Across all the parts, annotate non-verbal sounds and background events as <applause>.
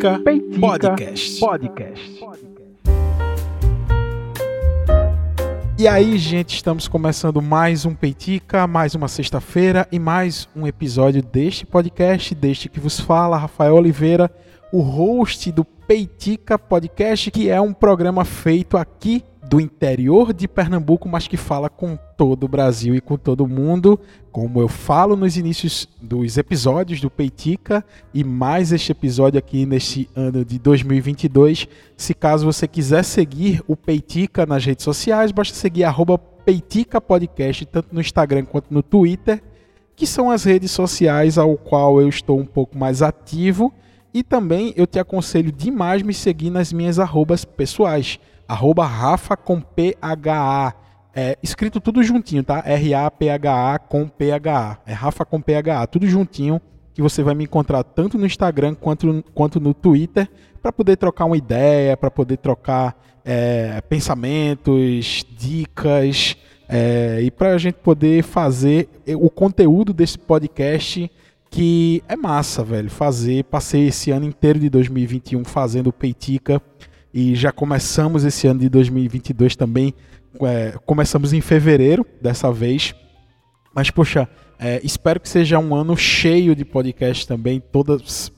Peitica, Peitica Podcast. Podcast. E aí, gente, estamos começando mais um Peitica, mais uma sexta-feira e mais um episódio deste podcast, deste que vos fala, Rafael Oliveira, o host do Peitica Podcast, que é um programa feito aqui do interior de Pernambuco, mas que fala com todo o Brasil e com todo mundo, como eu falo nos inícios dos episódios do Peitica e mais este episódio aqui neste ano de 2022. Se caso você quiser seguir o Peitica nas redes sociais, basta seguir Peitica Podcast, tanto no Instagram quanto no Twitter, que são as redes sociais ao qual eu estou um pouco mais ativo. E também eu te aconselho demais me seguir nas minhas arrobas pessoais arroba Rafa com PHA. É, escrito tudo juntinho, tá? R-A-P-H-A com P-H-A. É Rafa com P-H-A, tudo juntinho, que você vai me encontrar tanto no Instagram quanto, quanto no Twitter, para poder trocar uma ideia, para poder trocar é, pensamentos, dicas, é, e para a gente poder fazer o conteúdo desse podcast que é massa, velho. Fazer, passei esse ano inteiro de 2021 fazendo Peitica e já começamos esse ano de 2022 também. É, começamos em fevereiro dessa vez. Mas, poxa, é, espero que seja um ano cheio de podcast também, toda,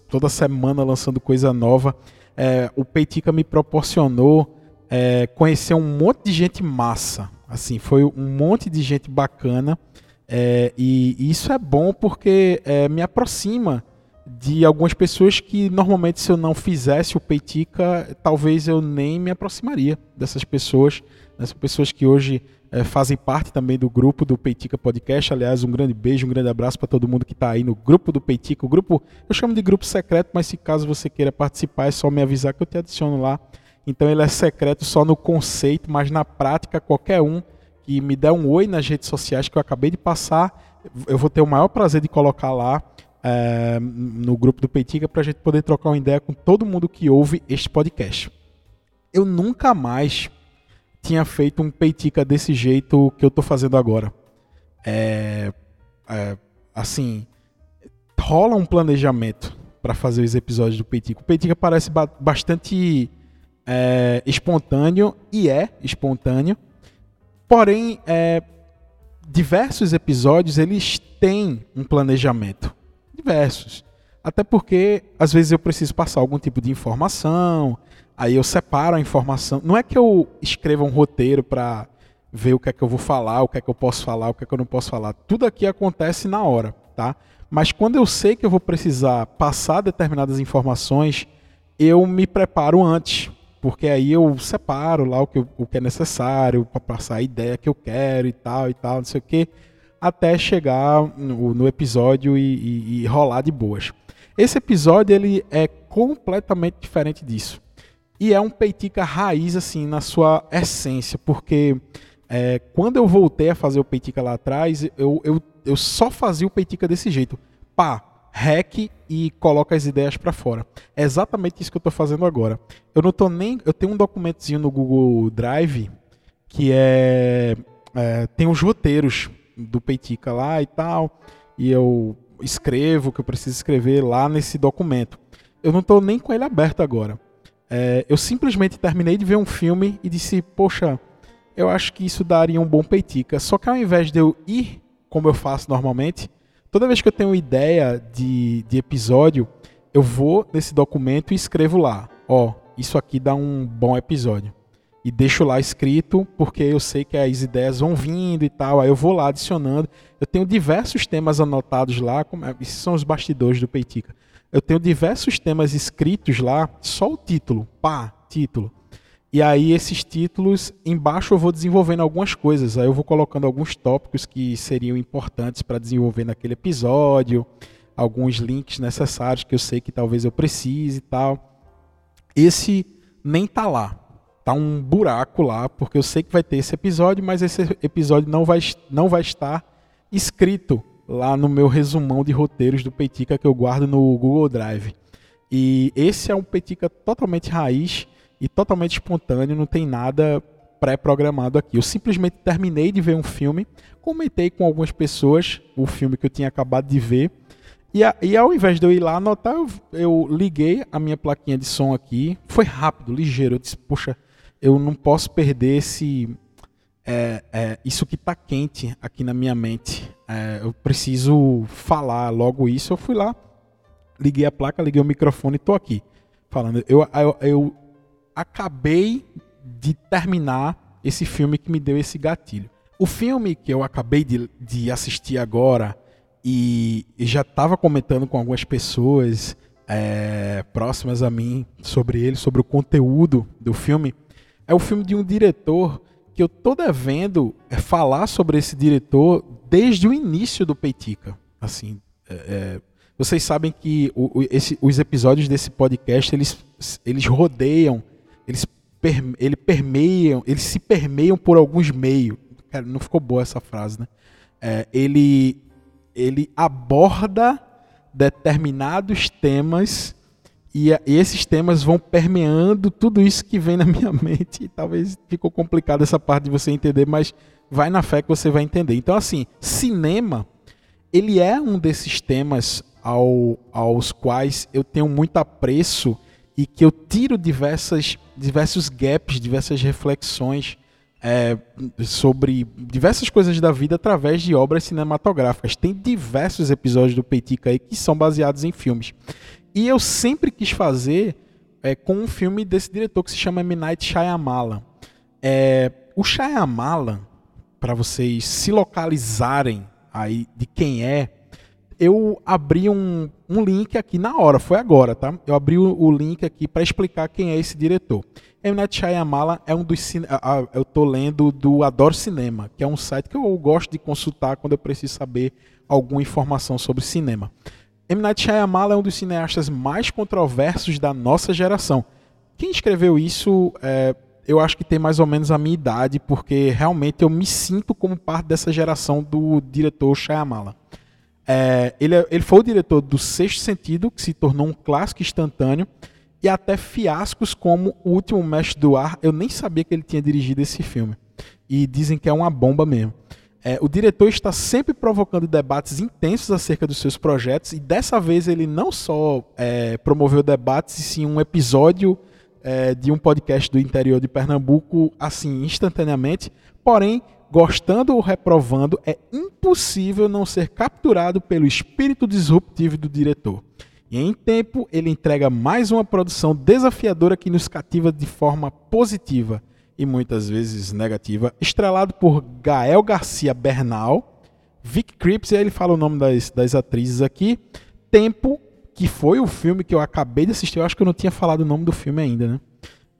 toda semana lançando coisa nova. É, o Peitica me proporcionou é, conhecer um monte de gente massa. Assim, foi um monte de gente bacana. É, e, isso é bom porque é, me aproxima de algumas pessoas que normalmente se eu não fizesse o Peitica, talvez eu nem me aproximaria dessas pessoas, dessas pessoas que hoje é, fazem parte também do grupo do Peitica Podcast. Aliás, um grande beijo, um grande abraço para todo mundo que está aí no grupo do Peitica. O grupo, eu chamo de grupo secreto, mas se caso você queira participar, é só me avisar que eu te adiciono lá. Então ele é secreto só no conceito, mas na prática qualquer um que me der um oi nas redes sociais que eu acabei de passar, eu vou ter o maior prazer de colocar lá é, no grupo do Peitica para a gente poder trocar uma ideia com todo mundo que ouve este podcast. Eu nunca mais tinha feito um Peitica desse jeito que eu estou fazendo agora. É, é, assim, rola um planejamento para fazer os episódios do Peitica. O Peitica parece ba bastante é, espontâneo e é espontâneo, porém, é, diversos episódios eles têm um planejamento diversos. Até porque, às vezes, eu preciso passar algum tipo de informação, aí eu separo a informação. Não é que eu escreva um roteiro para ver o que é que eu vou falar, o que é que eu posso falar, o que é que eu não posso falar. Tudo aqui acontece na hora, tá? Mas quando eu sei que eu vou precisar passar determinadas informações, eu me preparo antes, porque aí eu separo lá o que, o que é necessário para passar a ideia que eu quero e tal e tal, não sei o que até chegar no, no episódio e, e, e, rolar de boas. Esse episódio ele é completamente diferente disso. E é um peitica raiz, assim, na sua essência, porque é, quando eu voltei a fazer o peitica lá atrás, eu, eu, eu só fazia o peitica desse jeito. Pá, hack e coloca as ideias para fora. É exatamente isso que eu estou fazendo agora. Eu não tô nem. Eu tenho um documentozinho no Google Drive que é, é tem os roteiros do Peitica lá e tal, e eu escrevo o que eu preciso escrever lá nesse documento. Eu não estou nem com ele aberto agora. É, eu simplesmente terminei de ver um filme e disse, poxa, eu acho que isso daria um bom Peitica. Só que ao invés de eu ir como eu faço normalmente, toda vez que eu tenho ideia de, de episódio, eu vou nesse documento e escrevo lá, ó, isso aqui dá um bom episódio e deixo lá escrito, porque eu sei que as ideias vão vindo e tal, aí eu vou lá adicionando. Eu tenho diversos temas anotados lá, como, é, esses são os bastidores do Peitica. Eu tenho diversos temas escritos lá, só o título, pá, título. E aí esses títulos, embaixo eu vou desenvolvendo algumas coisas, aí eu vou colocando alguns tópicos que seriam importantes para desenvolver naquele episódio, alguns links necessários que eu sei que talvez eu precise e tal. Esse nem tá lá, tá um buraco lá, porque eu sei que vai ter esse episódio, mas esse episódio não vai, não vai estar escrito lá no meu resumão de roteiros do Peitica que eu guardo no Google Drive. E esse é um Peitica totalmente raiz e totalmente espontâneo, não tem nada pré-programado aqui. Eu simplesmente terminei de ver um filme, comentei com algumas pessoas o filme que eu tinha acabado de ver E, a, e ao invés de eu ir lá anotar, eu, eu, liguei a minha plaquinha de som aqui. Foi rápido, ligeiro. Eu disse, puxa, eu não posso perder esse, é, é, isso que está quente aqui na minha mente. É, eu preciso falar logo isso. Eu fui lá, liguei a placa, liguei o microfone e estou aqui falando. Eu, eu, eu acabei de terminar esse filme que me deu esse gatilho. O filme que eu acabei de, de assistir agora e, e já estava comentando com algumas pessoas é, próximas a mim sobre ele, sobre o conteúdo do filme, é o filme de um diretor que eu tô devendo é falar sobre esse diretor desde o início do Peitica. Assim, é, é, vocês sabem que o, o, esse, os episódios desse podcast eles, eles rodeiam, eles per, ele permeiam, eles se permeiam por alguns meios. Cara, não ficou boa essa frase, né? É, ele ele aborda determinados temas e, e, esses temas vão permeando tudo isso que vem na <laughs> minha mente. E talvez ficou complicado essa parte de você entender, mas vai na fé que você vai entender. Então, assim, cinema, ele é um desses temas ao, aos quais eu tenho muito apreço e que eu tiro diversas, diversos gaps, diversas reflexões é, sobre diversas coisas da vida através de obras cinematográficas. Tem diversos episódios do Peitica aí que são baseados em filmes. E eu sempre quis fazer é, com um filme desse diretor que se chama M. Night Shyamalan. É, o Shyamalan, para vocês se localizarem aí de quem é, eu abri um, um link aqui na hora, foi agora, tá? Eu abri o, o link aqui para explicar quem é esse diretor. M. Night Shyamalan é um dos eu tô lendo do Adoro Cinema, que é um site que eu gosto de consultar quando eu preciso saber alguma informação sobre cinema. M. Night Shyamalan é um dos cineastas mais controversos da nossa geração. Quem escreveu isso, é, eu acho que tem mais ou menos a minha idade, porque realmente eu me sinto como parte dessa geração do diretor Shyamalan. É, ele, é, ele foi o diretor do Sexto Sentido, que se tornou um clássico instantâneo, e até fiascos como O Último Mestre do Ar. Eu nem sabia que ele tinha dirigido esse filme. E dizem que é uma bomba mesmo. É, o diretor está sempre provocando debates intensos acerca dos seus projetos e dessa vez ele não só é, promoveu debates, e sim um episódio é, de um podcast do interior de Pernambuco, assim, instantaneamente. Porém, gostando ou reprovando, é impossível não ser capturado pelo espírito disruptivo do diretor. E em tempo, ele entrega mais uma produção desafiadora que nos cativa de forma positiva e muitas vezes negativa, estrelado por Gael Garcia Bernal, Vic Cripps, e aí ele fala o nome das, das atrizes aqui, Tempo, que foi o filme que eu acabei de assistir, eu acho que eu não tinha falado o nome do filme ainda, né?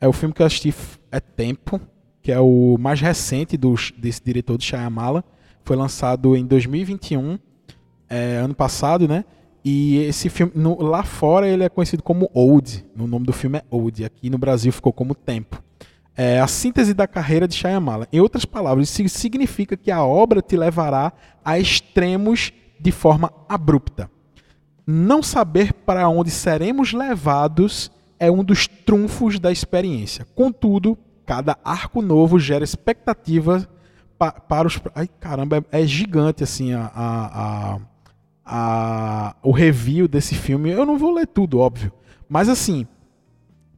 É o filme que eu assisti, é Tempo, que é o mais recente do, desse diretor de Shyamala, foi lançado em 2021, é, ano passado, né? E esse filme, no, lá fora ele é conhecido como Old, o nome do filme é Old, aqui no Brasil ficou como Tempo é a síntese da carreira de Shyamala. Em outras palavras, isso significa que a obra te levará a extremos de forma abrupta. Não saber para onde seremos levados é um dos trunfos da experiência. Contudo, cada arco novo gera expectativa pa para os. Ai, caramba, é, é gigante assim a, a, a, o review desse filme. Eu não vou ler tudo, óbvio. Mas assim,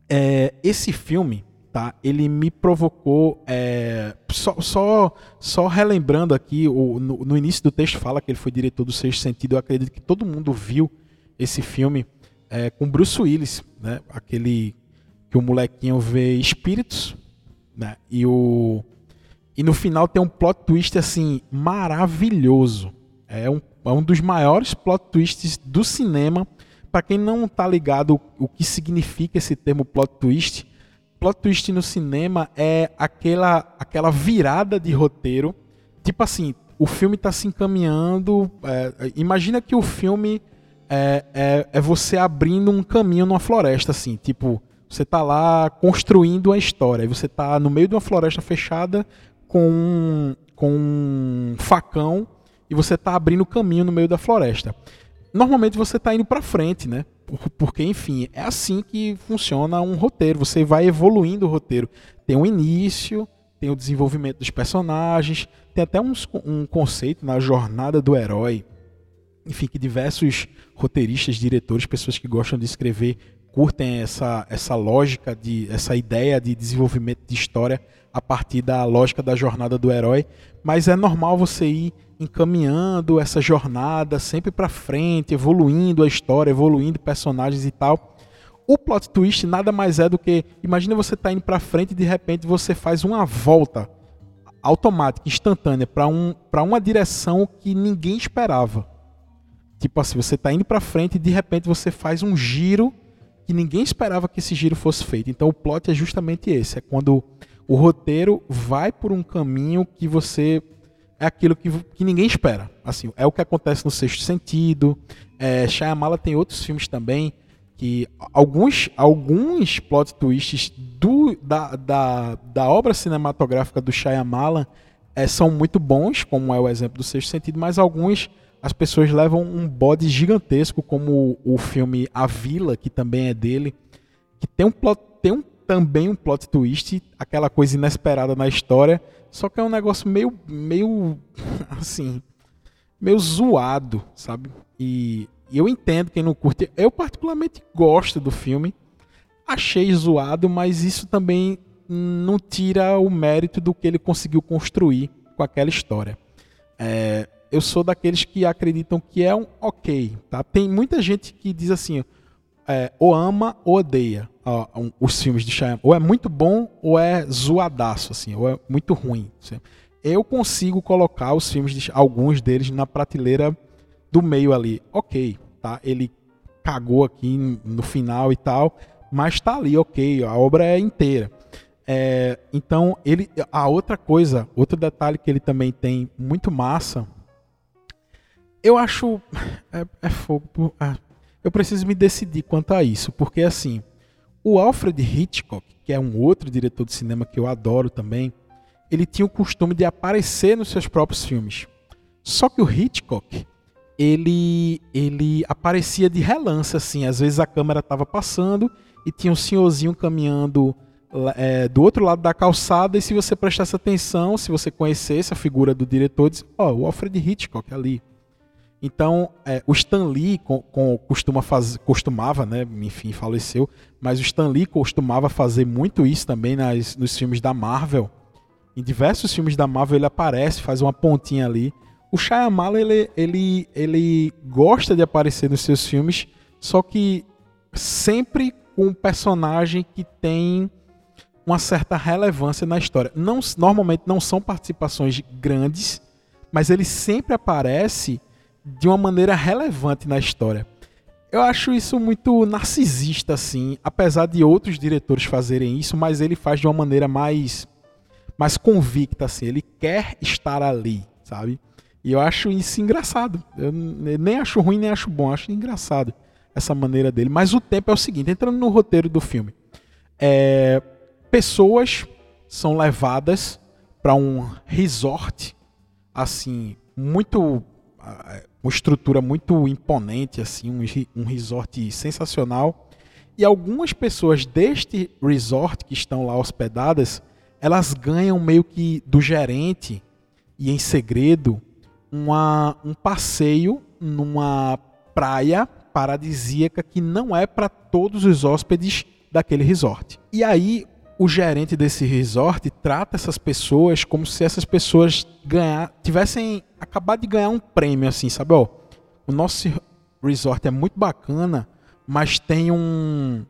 é, esse filme tá? Ele me provocou é, só, só, só relembrando aqui o, no, no, início do texto fala que ele foi diretor do Sexto Sentido. Eu acredito que todo mundo viu esse filme é, com Bruce Willis, né? Aquele que o molequinho vê espíritos, né? E o e no final tem um plot twist assim maravilhoso. É um, é um dos maiores plot twists do cinema. Para quem não tá ligado o, o que significa esse termo plot twist, plot twist no cinema é aquela, aquela virada de roteiro. Tipo assim, o filme está se encaminhando. É, imagina que o filme é, é, é, você abrindo um caminho numa floresta, assim. Tipo, você está lá construindo uma história. E você está no meio de uma floresta fechada com com um facão e você está abrindo caminho no meio da floresta. Normalmente você está indo para frente, né? Porque, enfim, é assim que funciona um roteiro. Você vai evoluindo o roteiro. Tem um início, tem o desenvolvimento dos personagens, tem até uns, um conceito na jornada do herói enfim, que diversos roteiristas, diretores, pessoas que gostam de escrever curtem essa, essa lógica, de, essa ideia de desenvolvimento de história a partir da lógica da jornada do herói. Mas é normal você ir encaminhando essa jornada sempre para frente, evoluindo a história, evoluindo personagens e tal. O plot twist nada mais é do que, imagina você tá indo para frente e de repente você faz uma volta automática, instantânea para um, para uma direção que ninguém esperava. Tipo assim, você tá indo para frente e de repente você faz um giro que ninguém esperava que esse giro fosse feito. Então o plot é justamente esse, é quando o roteiro vai por um caminho que você é aquilo que, que ninguém espera. Assim, é o que acontece no Sexto Sentido. É, Shyamala tem outros filmes também que alguns alguns plot twists do, da, da, da obra cinematográfica do Shyamala é, são muito bons, como é o exemplo do Sexto Sentido, mas alguns as pessoas levam um bode gigantesco, como o, o filme A Vila, que também é dele, que tem um plot, tem um, também um plot twist, aquela coisa inesperada na história, só que é um negócio meio, meio <laughs> assim, meio zoado, sabe? E, e eu entendo quem não curte. Eu particularmente gosto do filme. Achei zoado, mas isso também não tira o mérito do que ele conseguiu construir com aquela história. É, eu sou daqueles que acreditam que é um ok, tá? Tem muita gente que diz assim, é, ou ama ou odeia ó, um, os filmes de Shyamalan. Ou é muito bom ou é zoadaço, assim, ou é muito ruim. Assim. Eu consigo colocar os filmes, de, alguns deles, na prateleira do meio ali. Ok, tá? Ele cagou aqui no final e tal, mas tá ali, ok, a obra é inteira. É, então, ele, a outra coisa, outro detalhe que ele também tem muito massa, eu acho. É, é fogo. É, eu preciso me decidir quanto a isso, porque assim, o Alfred Hitchcock, que é um outro diretor de cinema que eu adoro também, ele tinha o costume de aparecer nos seus próprios filmes. Só que o Hitchcock, ele ele aparecia de relance assim, às vezes a câmera estava passando e tinha um senhorzinho caminhando é, do outro lado da calçada e se você prestasse atenção, se você conhecesse a figura do diretor, diz, ó, oh, o Alfred Hitchcock ali. Então, é, o Stan Lee com, com, costuma faz, costumava, né, enfim, faleceu, mas o Stan Lee costumava fazer muito isso também nas, nos filmes da Marvel. Em diversos filmes da Marvel ele aparece, faz uma pontinha ali. O Shyamalan, ele, ele, ele gosta de aparecer nos seus filmes, só que sempre com um personagem que tem uma certa relevância na história. Não, normalmente não são participações grandes, mas ele sempre aparece de uma maneira relevante na história. Eu acho isso muito narcisista, assim, apesar de outros diretores fazerem isso, mas ele faz de uma maneira mais, mais convicta, assim. Ele quer estar ali, sabe? E eu acho isso engraçado. Eu nem acho ruim, nem acho bom. Acho engraçado essa maneira dele. Mas o tempo é o seguinte: entrando no roteiro do filme, é, pessoas são levadas para um resort, assim, muito uma estrutura muito imponente, assim, um, um resort sensacional. E algumas pessoas deste resort que estão lá hospedadas, elas ganham meio que do gerente e em segredo uma, um passeio numa praia paradisíaca que não é para todos os hóspedes daquele resort. E aí o gerente desse resort trata essas pessoas como se essas pessoas ganhar, tivessem acabado de ganhar um prêmio, assim, sabe? Ó, o nosso resort é muito bacana, mas tem um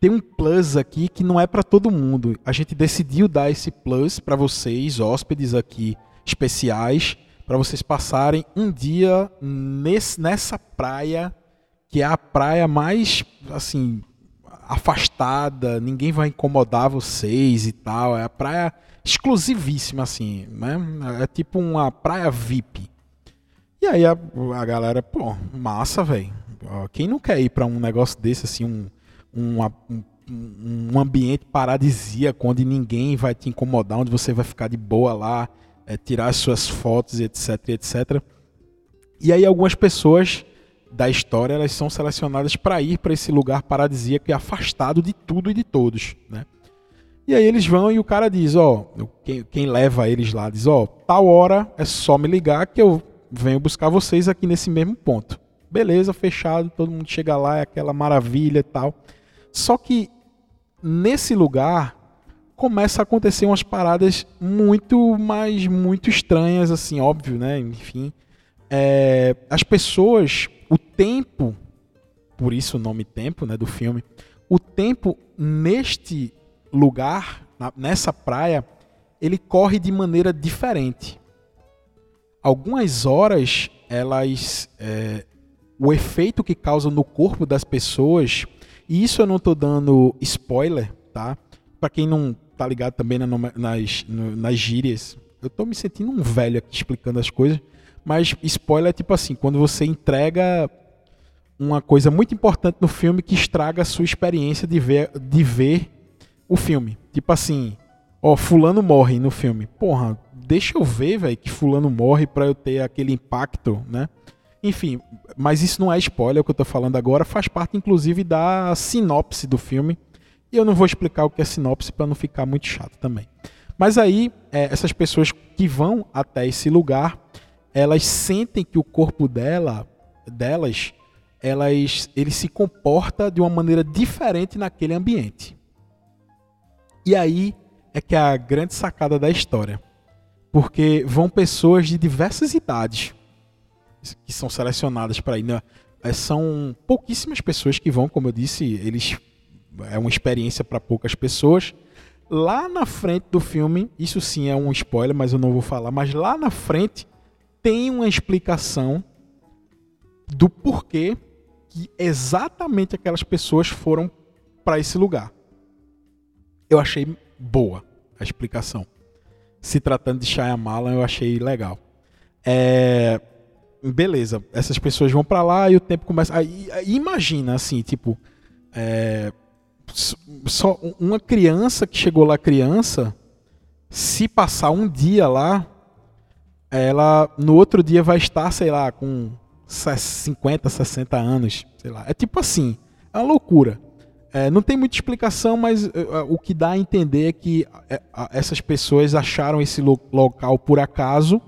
tem um plus aqui que não é para todo mundo. A gente decidiu dar esse plus para vocês, hóspedes aqui especiais, para vocês passarem um dia nesse, nessa praia que é a praia mais assim afastada, ninguém vai incomodar vocês e tal. É a praia exclusivíssima, assim, né? É tipo uma praia VIP. E aí a, a galera, pô, massa, velho. Quem não quer ir para um negócio desse, assim, um, um, um, ambiente paradisíaco, onde ninguém vai te incomodar, onde você vai ficar de boa lá, é, tirar as suas fotos, etc, etc. E aí algumas pessoas da história, elas são selecionadas para ir para esse lugar paradisíaco e afastado de tudo e de todos, né? E aí eles vão e o cara diz, ó, quem, quem leva eles lá diz, ó, tal hora é só me ligar que eu venho buscar vocês aqui nesse mesmo ponto. Beleza, fechado, todo mundo chega lá, é aquela maravilha e tal. Só que nesse lugar começa a acontecer umas paradas muito, mas muito estranhas, assim, óbvio, né? Enfim, é, as pessoas, o tempo, por isso o nome tempo, né, do filme, o tempo neste lugar, nessa praia, ele corre de maneira diferente. Algumas horas, elas, é, o efeito que causa no corpo das pessoas, e isso eu não estou dando spoiler, tá? Para quem não tá ligado também na, nas, nas gírias, eu estou me sentindo um velho aqui explicando as coisas, mas spoiler é tipo assim, quando você entrega uma coisa muito importante no filme que estraga a sua experiência de ver, de ver o filme. Tipo assim, ó, fulano morre no filme. Porra, deixa eu ver, velho, que fulano morre para eu ter aquele impacto, né? Enfim, mas isso não é spoiler, o que eu tô falando agora faz parte inclusive da sinopse do filme. E eu não vou explicar o que é sinopse para não ficar muito chato também. Mas aí, é, essas pessoas que vão até esse lugar, elas sentem que o corpo dela, delas, elas, ele se comporta de uma maneira diferente naquele ambiente. E aí é que é a grande sacada da história. Porque vão pessoas de diversas idades que são selecionadas para ir. Né? São pouquíssimas pessoas que vão, como eu disse, eles é uma experiência para poucas pessoas. Lá na frente do filme, isso sim é um spoiler, mas eu não vou falar, mas lá na frente tem uma explicação do porquê que exatamente aquelas pessoas foram para esse lugar. Eu achei boa a explicação. Se tratando de Shyamalan, eu achei legal. É... Beleza, essas pessoas vão para lá e o tempo começa. Aí, imagina assim, tipo, é... só uma criança que chegou lá criança, se passar um dia lá, ela no outro dia vai estar, sei lá, com 50, 60 anos, sei lá. É tipo assim, é uma loucura. É, não tem muita explicação, mas uh, o que dá a entender é que uh, essas pessoas acharam esse lo local por acaso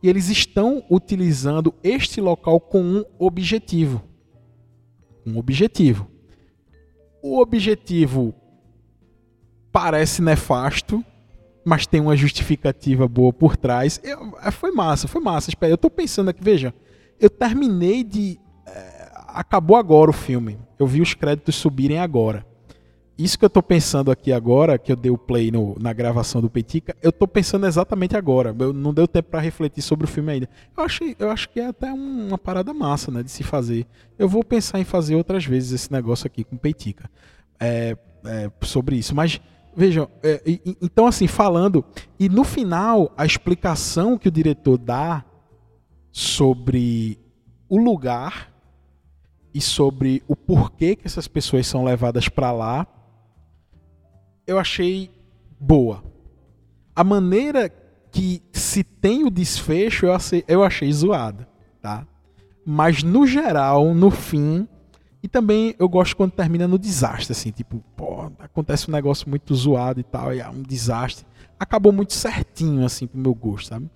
e eles estão utilizando este local com um objetivo. Um objetivo. O objetivo parece nefasto, mas tem uma justificativa boa por trás. Eu, é, foi massa, foi massa. Espera, eu tô pensando aqui, veja, eu terminei de. É, acabou agora o filme. Eu vi os créditos subirem agora. Isso que eu tô pensando aqui agora, que eu dei o play no, na gravação do Petica, eu tô pensando exatamente agora. Eu, não deu tempo para refletir sobre o filme ainda. Eu, achei, eu acho que é até uma parada massa, né, de se fazer. Eu vou pensar em fazer outras vezes esse negócio aqui com Petica. É, é, sobre isso. Mas Vejam, é, e, então assim, falando, e no final, a explicação que o diretor dá sobre o lugar e sobre o porquê que essas pessoas são levadas para lá, eu achei boa. A maneira que se tem o desfecho, eu achei, eu achei zoada, tá? Mas no geral, no fim, e também eu gosto quando termina no desastre, assim, tipo, pô, acontece um negócio muito zoado e tal, e é um desastre. Acabou muito certinho, assim, pro meu gosto, sabe?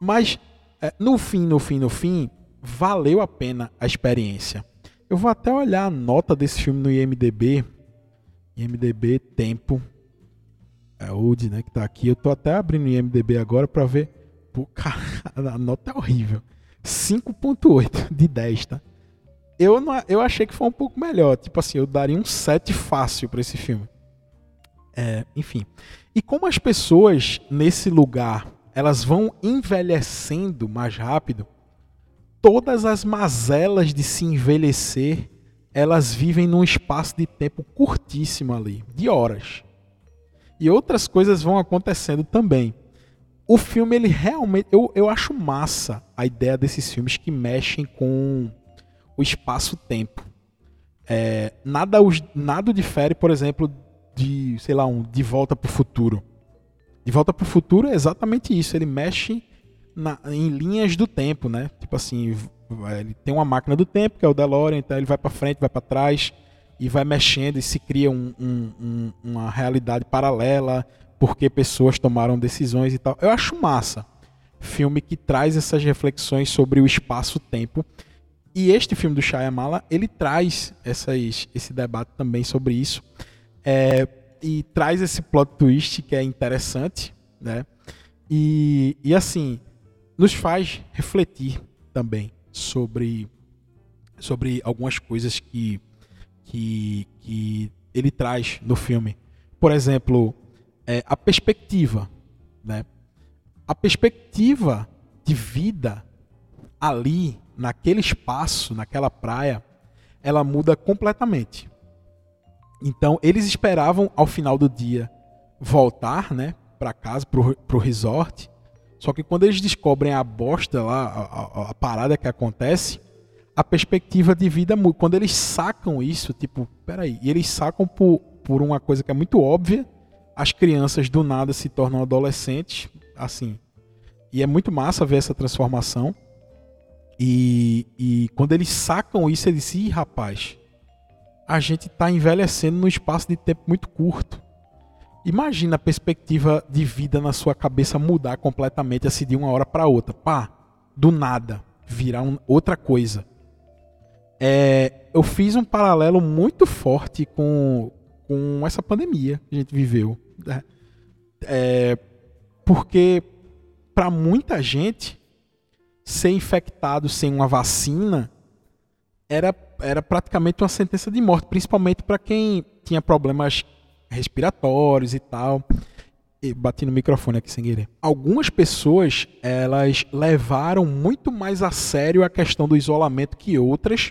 Mas, é, no fim, no fim, no fim, valeu a pena a experiência. Eu vou até olhar a nota desse filme no IMDB. IMDB Tempo. É Old, né, que tá aqui. Eu tô até abrindo o IMDB agora para ver. Pô, <laughs> cara, a nota é horrível. 5.8 de 10, tá? Eu, não, eu achei que foi um pouco melhor. Tipo assim, eu daria um 7 fácil para esse filme. É, enfim. E como as pessoas nesse lugar elas vão envelhecendo mais rápido, todas as mazelas de se envelhecer elas vivem num espaço de tempo curtíssimo ali, de horas. E outras coisas vão acontecendo também. O filme, ele realmente. Eu, eu acho massa a ideia desses filmes que mexem com o espaço-tempo. É, nada, nada difere, por exemplo, de, sei lá, um De Volta para o Futuro. De Volta para o Futuro é exatamente isso. Ele mexe na, em linhas do tempo, né? Tipo assim, ele tem uma máquina do tempo, que é o DeLorean, então ele vai para frente, vai para trás e vai mexendo e se cria um, um, um, uma realidade paralela porque pessoas tomaram decisões e tal. Eu acho massa. filme que traz essas reflexões sobre o espaço-tempo. E este filme do Shyamala, ele traz essas, esse debate também sobre isso. É, e traz esse plot twist que é interessante, né? E, e assim, nos faz refletir também sobre, sobre algumas coisas que, que, que ele traz no filme. Por exemplo, é, a perspectiva. Né? A perspectiva de vida ali, naquele espaço, naquela praia, ela muda completamente. Então, eles esperavam ao final do dia voltar né, para casa, para o resort. Só que quando eles descobrem a bosta lá, a, a, a parada que acontece, a perspectiva de vida muda. Quando eles sacam isso, tipo, peraí, e eles sacam por, por uma coisa que é muito óbvia, as crianças do nada se tornam adolescentes, assim. E é muito massa ver essa transformação. E, e quando eles sacam isso, eles dizem, Ih, rapaz, a gente está envelhecendo num espaço de tempo muito curto. Imagina a perspectiva de vida na sua cabeça mudar completamente assim de uma hora para outra. Pá, do nada, virar um, outra coisa. É, eu fiz um paralelo muito forte com, com essa pandemia que a gente viveu. Né? É, porque para muita gente ser infectado sem uma vacina era, era praticamente uma sentença de morte, principalmente para quem tinha problemas respiratórios e tal. E bati no microfone aqui sem querer. Algumas pessoas, elas levaram muito mais a sério a questão do isolamento que outras,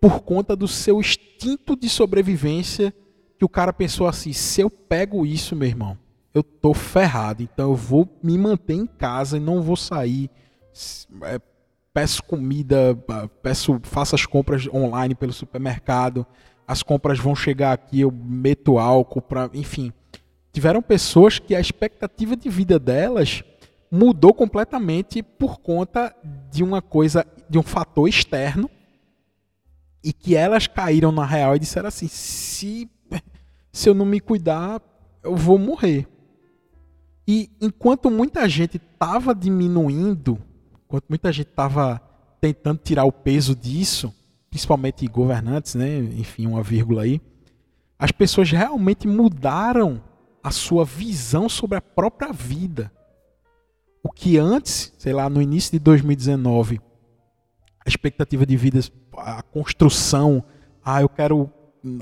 por conta do seu instinto de sobrevivência, que o cara pensou assim, se eu pego isso, meu irmão, eu tô ferrado, então eu vou me manter em casa e não vou sair. É, peço comida, peço, faço as compras online pelo supermercado, as compras vão chegar aqui, eu meto álcool para, enfim. Tiveram pessoas que a expectativa de vida delas mudou completamente por conta de uma coisa, de um fator externo e que elas caíram na real e disseram assim: se, se eu não me cuidar, eu vou morrer. E enquanto muita gente estava diminuindo, enquanto muita gente estava tentando tirar o peso disso, principalmente governantes, né? enfim, uma vírgula aí, as pessoas realmente mudaram a sua visão sobre a própria vida. O que antes, sei lá, no início de 2019, a expectativa de vida, a construção, ah, eu quero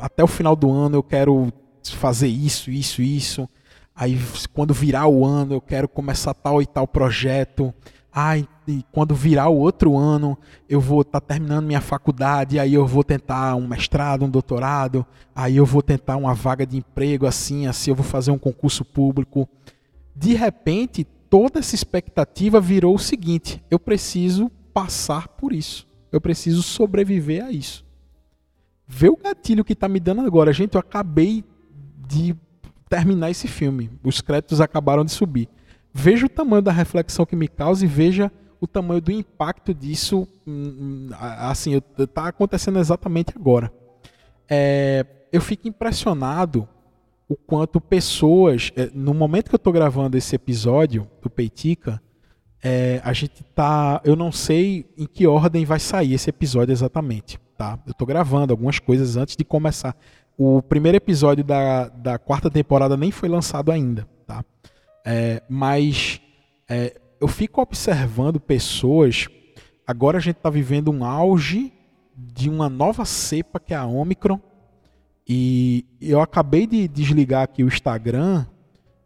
até o final do ano eu quero fazer isso, isso, isso. Aí quando virar o ano eu quero começar tal e tal projeto ah, e quando virar o outro ano, eu vou estar tá terminando minha faculdade, aí eu vou tentar um mestrado, um doutorado, aí eu vou tentar uma vaga de emprego assim, assim eu vou fazer um concurso público. De repente, toda essa expectativa virou o seguinte: eu preciso passar por isso. Eu preciso sobreviver a isso. Vê o gatilho que está me dando agora. Gente, eu acabei de terminar esse filme. Os créditos acabaram de subir veja o tamanho da reflexão que me causa e veja o tamanho do impacto disso, hum, hum, assim, está acontecendo exatamente agora. É, eu fico impressionado o quanto pessoas, é, no momento que eu estou gravando esse episódio do Peitica, é, a gente tá, eu não sei em que ordem vai sair esse episódio exatamente, tá? Eu estou gravando algumas coisas antes de começar. O primeiro episódio da, da quarta temporada nem foi lançado ainda, tá? É, mas é, eu fico observando pessoas. Agora a gente está vivendo um auge de uma nova cepa que é a Omicron. E eu acabei de desligar aqui o Instagram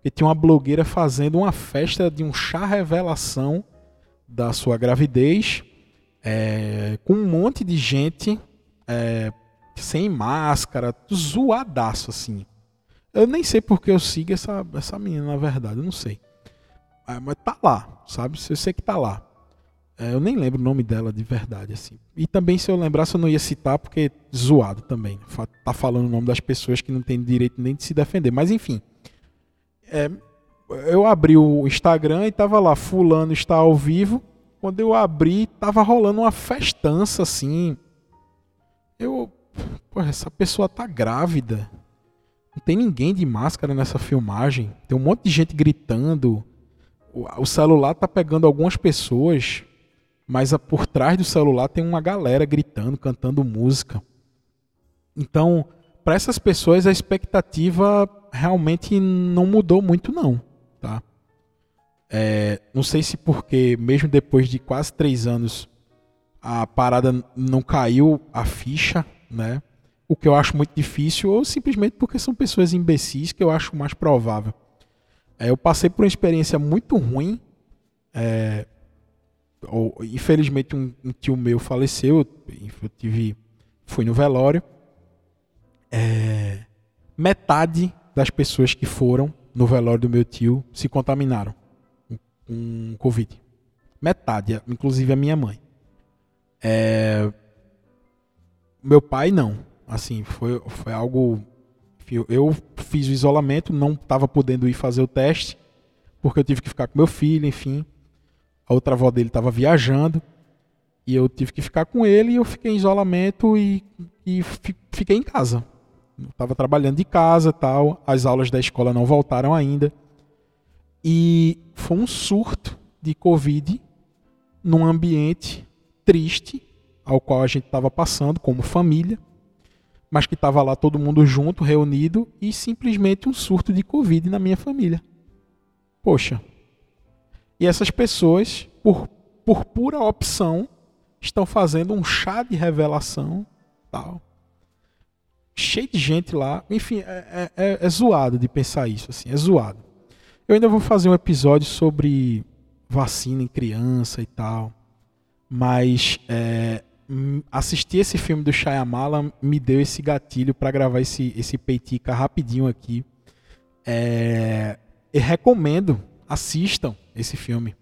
e tinha uma blogueira fazendo uma festa de um chá revelação da sua gravidez, é, com um monte de gente é, sem máscara, zoadaço assim. Eu nem sei porque eu sigo essa, essa menina, na verdade, eu não sei. É, mas tá lá, sabe? Eu sei que tá lá. É, eu nem lembro o nome dela de verdade, assim. E também, se eu lembrasse, eu não ia citar, porque zoado também. Tá falando o nome das pessoas que não tem direito nem de se defender. Mas, enfim. É, eu abri o Instagram e tava lá, fulano está ao vivo. Quando eu abri, tava rolando uma festança, assim. Eu... Pô, essa pessoa tá grávida. Não tem ninguém de máscara nessa filmagem. Tem um monte de gente gritando. o celular tá pegando algumas pessoas, mas por trás do celular tem uma galera gritando, cantando música. Então, para essas pessoas a expectativa realmente não mudou muito não, tá? É, não sei se porque mesmo depois de quase três anos a parada não caiu a ficha, né? O que eu acho muito difícil, ou simplesmente porque são pessoas imbecis, que eu acho mais provável. É, eu passei por uma experiência muito ruim. É, ou, infelizmente, um, um, tio meu faleceu. Eu tive, fui no velório. É, metade das pessoas que foram no velório do meu tio se contaminaram com Covid. Metade, inclusive a minha mãe. É... Meu pai não. Assim, foi, foi algo. Eu fiz o isolamento, não estava podendo ir fazer o teste, porque eu tive que ficar com meu filho, enfim. A outra avó dele estava viajando. E eu tive que ficar com ele e eu fiquei em isolamento e, e fiquei em casa. Estava trabalhando de casa tal. As aulas da escola não voltaram ainda. E foi um surto de Covid num ambiente triste ao qual a gente estava passando como família, mas que estava lá todo mundo junto, reunido e simplesmente um surto de Covid na minha família. Poxa. E essas pessoas, por, por pura opção, estão fazendo um chá de revelação, tal. Cheio de gente lá. Enfim, é, é, é, é zoado de pensar isso, assim, é zoado. Eu ainda vou fazer um episódio sobre vacina em criança e tal. Mas é, assistir esse filme do Shyamalan me deu esse gatilho para gravar esse, esse peitica rapidinho aqui. É, eu recomendo, assistam esse filme.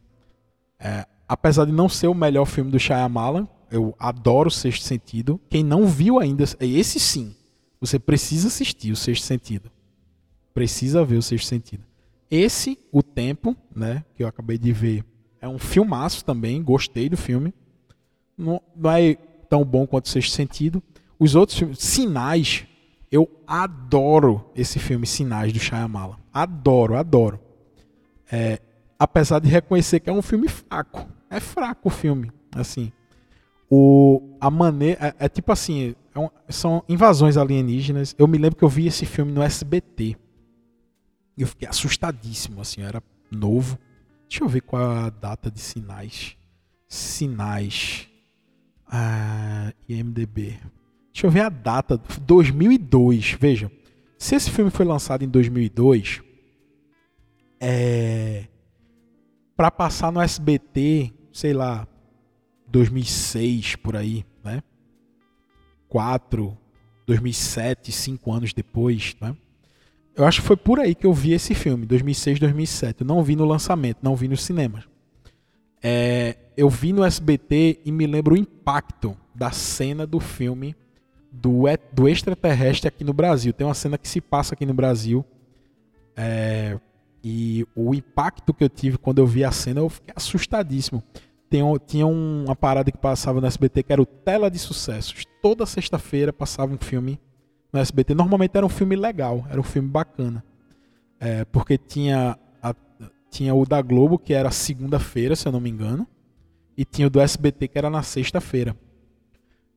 É, apesar de não ser o melhor filme do Shyamalan, eu adoro o Sexto Sentido. Quem não viu ainda, é esse sim, você precisa assistir o Sexto Sentido. Precisa ver o Sexto Sentido. Esse, O Tempo, né, que eu acabei de ver, é um filmaço também, gostei do filme não, não é tão bom quanto o Sexto Sentido. Os outros filmes, Sinais, eu adoro esse filme Sinais do Shyamalan. Adoro, adoro. É, apesar de reconhecer que é um filme fraco. É fraco o filme, assim. O, a maneira é, é tipo assim, é um, são invasões alienígenas. Eu me lembro que eu vi esse filme no SBT. E eu fiquei assustadíssimo, assim, eu era novo. Deixa eu ver qual é a data de Sinais. Sinais. Ah, IMDB. Deixa eu ver a data. 2002. Veja. Se esse filme foi lançado em 2002, é. Pra passar no SBT, sei lá, 2006 por aí, né? 4, 2007, 5 anos depois, né? Eu acho que foi por aí que eu vi esse filme, 2006, 2007. Eu não vi no lançamento, não vi nos cinemas. É, eu vi no SBT e me lembro o impacto da cena do filme do, do extraterrestre aqui no Brasil. Tem uma cena que se passa aqui no Brasil. É, e o impacto que eu tive quando eu vi a cena, eu fiquei assustadíssimo. Tem, tinha uma parada que passava no SBT que era o Tela de Sucessos. Toda sexta-feira passava um filme no SBT. Normalmente era um filme legal, era um filme bacana. É, porque tinha tinha o da Globo, que era segunda-feira, se eu não me engano, e tinha o do SBT, que era na sexta-feira.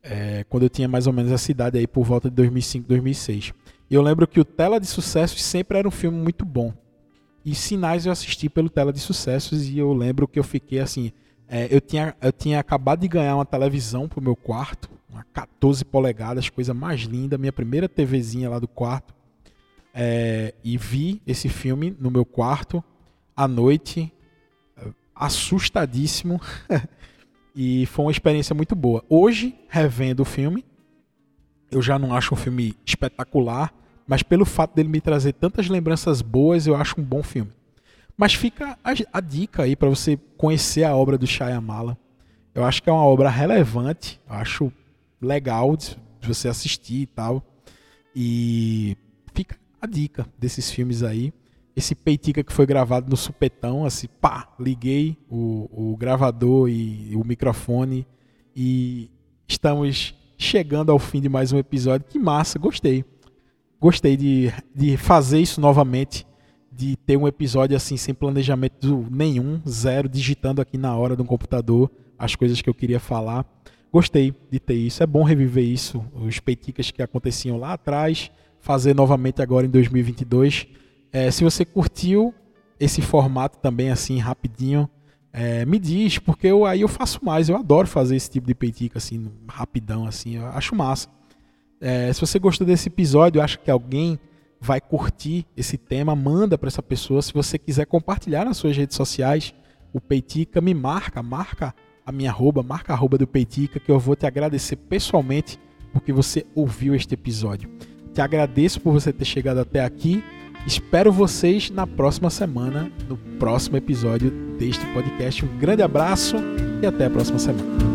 É, quando eu tinha mais ou menos a cidade aí por volta de 2005, 2006. E eu lembro que o Tela de Sucessos sempre era um filme muito bom. E Sinais eu assisti pelo Tela de Sucessos e eu lembro que eu fiquei assim. É, eu, tinha, eu tinha acabado de ganhar uma televisão pro meu quarto, uma 14 polegadas, coisa mais linda, minha primeira TVzinha lá do quarto. É, e vi esse filme no meu quarto à noite, assustadíssimo. <laughs> e foi uma experiência muito boa. Hoje, revendo o filme, eu já não acho um filme espetacular, mas pelo fato dele me trazer tantas lembranças boas, eu acho um bom filme. Mas fica a, a dica aí para você conhecer a obra do Shyamalan. Eu acho que é uma obra relevante, eu acho legal de, de você assistir e tal. E fica a dica desses filmes aí esse peitica que foi gravado no supetão, assim, pá, liguei o, o gravador e o microfone e estamos chegando ao fim de mais um episódio. Que massa, gostei. Gostei de, de fazer isso novamente, de ter um episódio assim sem planejamento nenhum, zero, digitando aqui na hora do computador as coisas que eu queria falar. Gostei de ter isso, é bom reviver isso, os peiticas que aconteciam lá atrás, fazer novamente agora em 2022. É, se você curtiu esse formato também assim rapidinho, é, me diz, porque eu, aí eu faço mais. Eu adoro fazer esse tipo de peitica assim, rapidão assim, eu acho massa. É, se você gostou desse episódio, acha que alguém vai curtir esse tema, manda para essa pessoa. Se você quiser compartilhar nas suas redes sociais, o Peitica me marca, marca a minha arroba, marca a arroba do Peitica, que eu vou te agradecer pessoalmente porque você ouviu este episódio. Te agradeço por você ter chegado até aqui. Espero vocês na próxima semana, no próximo episódio deste podcast. Um grande abraço e até a próxima semana.